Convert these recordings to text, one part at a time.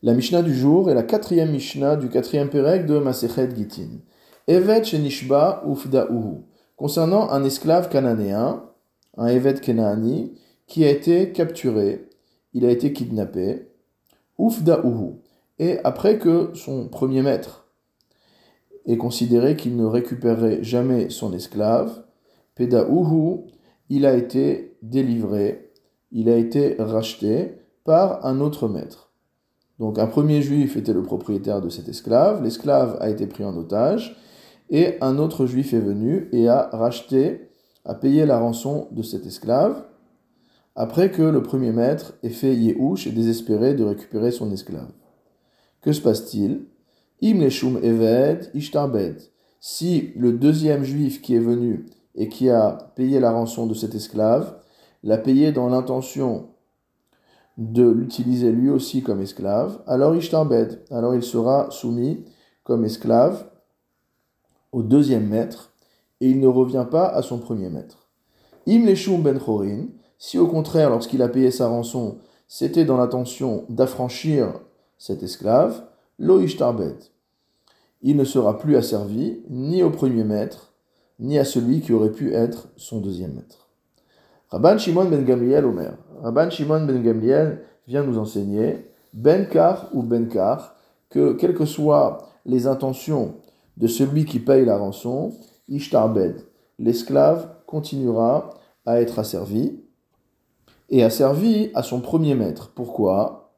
La Mishnah du jour est la quatrième Mishnah du quatrième Pérec de Masechet Gitin. Evet Shenishba Ufda'uhu. Concernant un esclave cananéen, un Evet Kenaani, qui a été capturé, il a été kidnappé, Ufda'uhu. Et après que son premier maître ait considéré qu'il ne récupérerait jamais son esclave, Peda'uhu, il a été délivré, il a été racheté par un autre maître. Donc un premier juif était le propriétaire de cet esclave, l'esclave a été pris en otage, et un autre juif est venu et a racheté, a payé la rançon de cet esclave, après que le premier maître ait fait Yehush et désespéré de récupérer son esclave. Que se passe-t-il? Im eved ishtarbed. Si le deuxième juif qui est venu et qui a payé la rançon de cet esclave l'a payé dans l'intention de l'utiliser lui aussi comme esclave, alors Ishtarbed, alors il sera soumis comme esclave au deuxième maître et il ne revient pas à son premier maître. Im Leshum Ben Chorin, si au contraire, lorsqu'il a payé sa rançon, c'était dans l'intention d'affranchir cet esclave, Lo Ishtarbed, il ne sera plus asservi ni au premier maître, ni à celui qui aurait pu être son deuxième maître. Rabban Shimon ben Gamliel Omer. Rabban Shimon ben Gamliel vient nous enseigner, Benkar ou Benkar, que quelles que soient les intentions de celui qui paye la rançon, Ishtarbed, l'esclave continuera à être asservi et asservi à son premier maître. Pourquoi?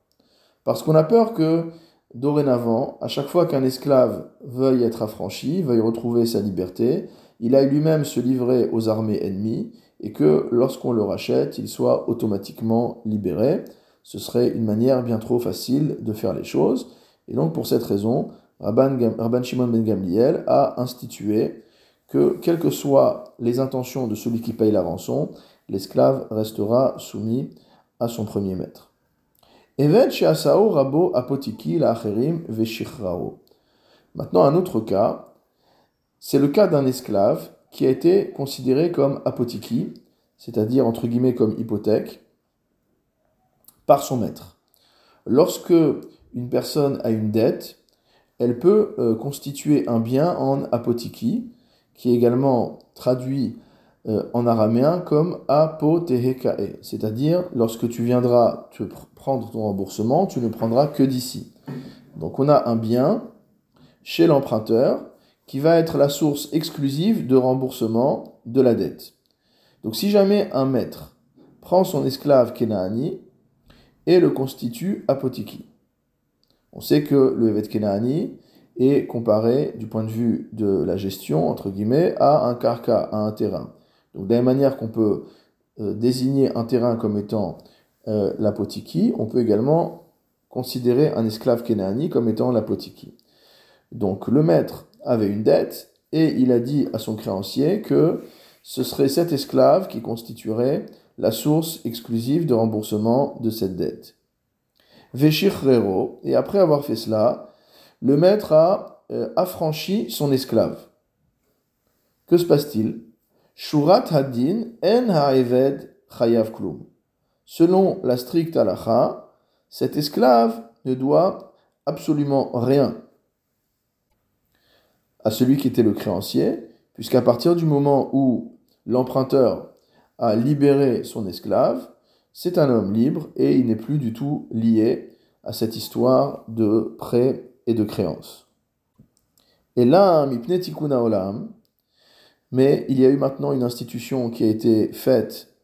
Parce qu'on a peur que dorénavant, à chaque fois qu'un esclave veuille être affranchi, veuille retrouver sa liberté, il aille lui-même se livrer aux armées ennemies et que lorsqu'on le rachète, il soit automatiquement libéré. Ce serait une manière bien trop facile de faire les choses. Et donc pour cette raison, Rabban, Shimon ben Gamliel a institué que, quelles que soient les intentions de celui qui paye la rançon, l'esclave restera soumis à son premier maître. rabo apotiki Maintenant, un autre cas, c'est le cas d'un esclave qui a été considéré comme apotiki, c'est-à-dire entre guillemets comme hypothèque, par son maître. Lorsque une personne a une dette, elle peut euh, constituer un bien en apotiki, qui est également traduit euh, en araméen comme apotehekae, c'est-à-dire lorsque tu viendras te prendre ton remboursement, tu ne prendras que d'ici. Donc on a un bien chez l'emprunteur qui va être la source exclusive de remboursement de la dette. Donc si jamais un maître prend son esclave Kenaani et le constitue apotiki, on sait que le Evet Kenaani est comparé du point de vue de la gestion, entre guillemets, à un karka, à un terrain. Donc de la même manière qu'on peut euh, désigner un terrain comme étant euh, l'apotiki, on peut également considérer un esclave Kenaani comme étant l'apotiki. Donc le maître avait une dette et il a dit à son créancier que ce serait cet esclave qui constituerait la source exclusive de remboursement de cette dette. Rero, et après avoir fait cela, le maître a euh, affranchi son esclave. Que se passe-t-il? Shurat hadin en ha'eved chayav klum. Selon la stricte halacha, cet esclave ne doit absolument rien à celui qui était le créancier, puisqu'à partir du moment où l'emprunteur a libéré son esclave, c'est un homme libre et il n'est plus du tout lié à cette histoire de prêt et de créance. Et là, tikuna olam, mais il y a eu maintenant une institution qui a été faite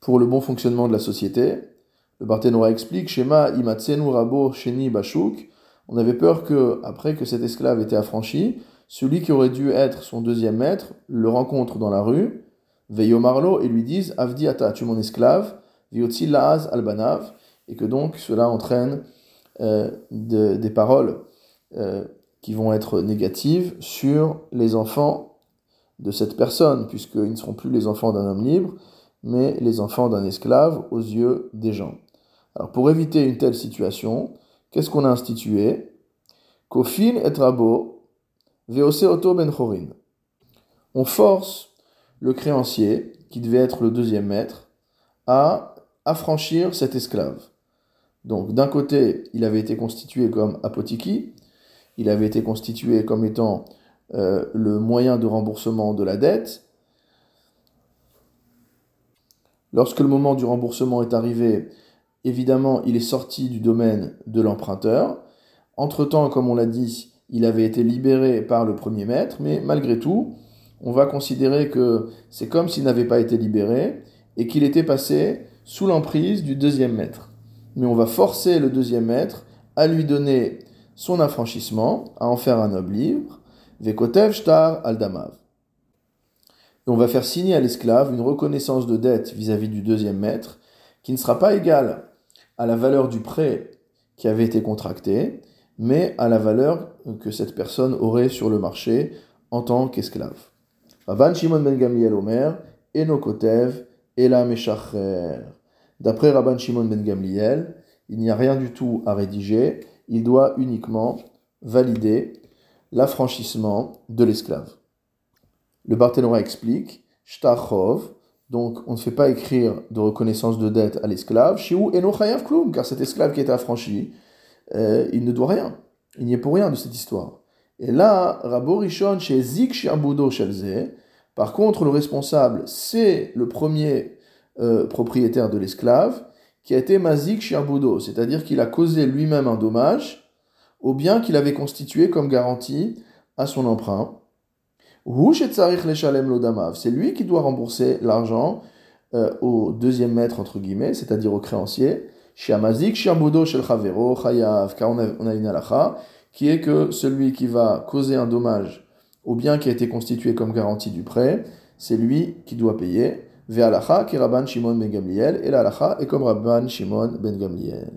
pour le bon fonctionnement de la société. Le Barthénois explique, Shema imatsenu rabo sheni bashuk, on avait peur que, après que cet esclave était affranchi, celui qui aurait dû être son deuxième maître le rencontre dans la rue, veille au marlo et lui dise Avdi ata, tu mon esclave, viotzi laaz albanav, et que donc cela entraîne euh, des paroles euh, qui vont être négatives sur les enfants de cette personne, puisqu'ils ne seront plus les enfants d'un homme libre, mais les enfants d'un esclave aux yeux des gens. Alors pour éviter une telle situation, Qu'est-ce qu'on a institué? Kofin et rabo, auto ben chorin. On force le créancier, qui devait être le deuxième maître, à affranchir cet esclave. Donc d'un côté, il avait été constitué comme apotiki, il avait été constitué comme étant euh, le moyen de remboursement de la dette. Lorsque le moment du remboursement est arrivé, évidemment, il est sorti du domaine de l'emprunteur. Entre-temps, comme on l'a dit, il avait été libéré par le premier maître, mais malgré tout, on va considérer que c'est comme s'il n'avait pas été libéré et qu'il était passé sous l'emprise du deuxième maître. Mais on va forcer le deuxième maître à lui donner son affranchissement, à en faire un noble libre, Vekotev Shtar Aldamav. Et on va faire signer à l'esclave une reconnaissance de dette vis-à-vis du deuxième maître, qui ne sera pas égale à la valeur du prêt qui avait été contracté, mais à la valeur que cette personne aurait sur le marché en tant qu'esclave. Rabban Shimon ben Gamliel Omer, Enokotev, Ela Meshacher. D'après Rabban Shimon ben Gamliel, il n'y a rien du tout à rédiger, il doit uniquement valider l'affranchissement de l'esclave. Le Barthénora explique, Shtachov, donc on ne fait pas écrire de reconnaissance de dette à l'esclave, Shiu Eno Chayav Klum, car cet esclave qui est affranchi, euh, il ne doit rien. Il n'y est pour rien de cette histoire. Et là, Rabo Rishon chez Zik Shiabudo Shelze, par contre, le responsable, c'est le premier euh, propriétaire de l'esclave, qui a été Mazik Shiabudo, c'est-à-dire qu'il a causé lui-même un dommage au bien qu'il avait constitué comme garantie à son emprunt. C'est lui qui doit rembourser l'argent euh, au deuxième maître, entre guillemets, c'est-à-dire au créancier, Shiamazik Chayav, car on a, on a une halakha, qui est que celui qui va causer un dommage au bien qui a été constitué comme garantie du prêt, c'est lui qui doit payer. Ve'alacha qui Rabban Shimon ben Gamliel, et l'alacha est comme Rabban Shimon ben Gamliel.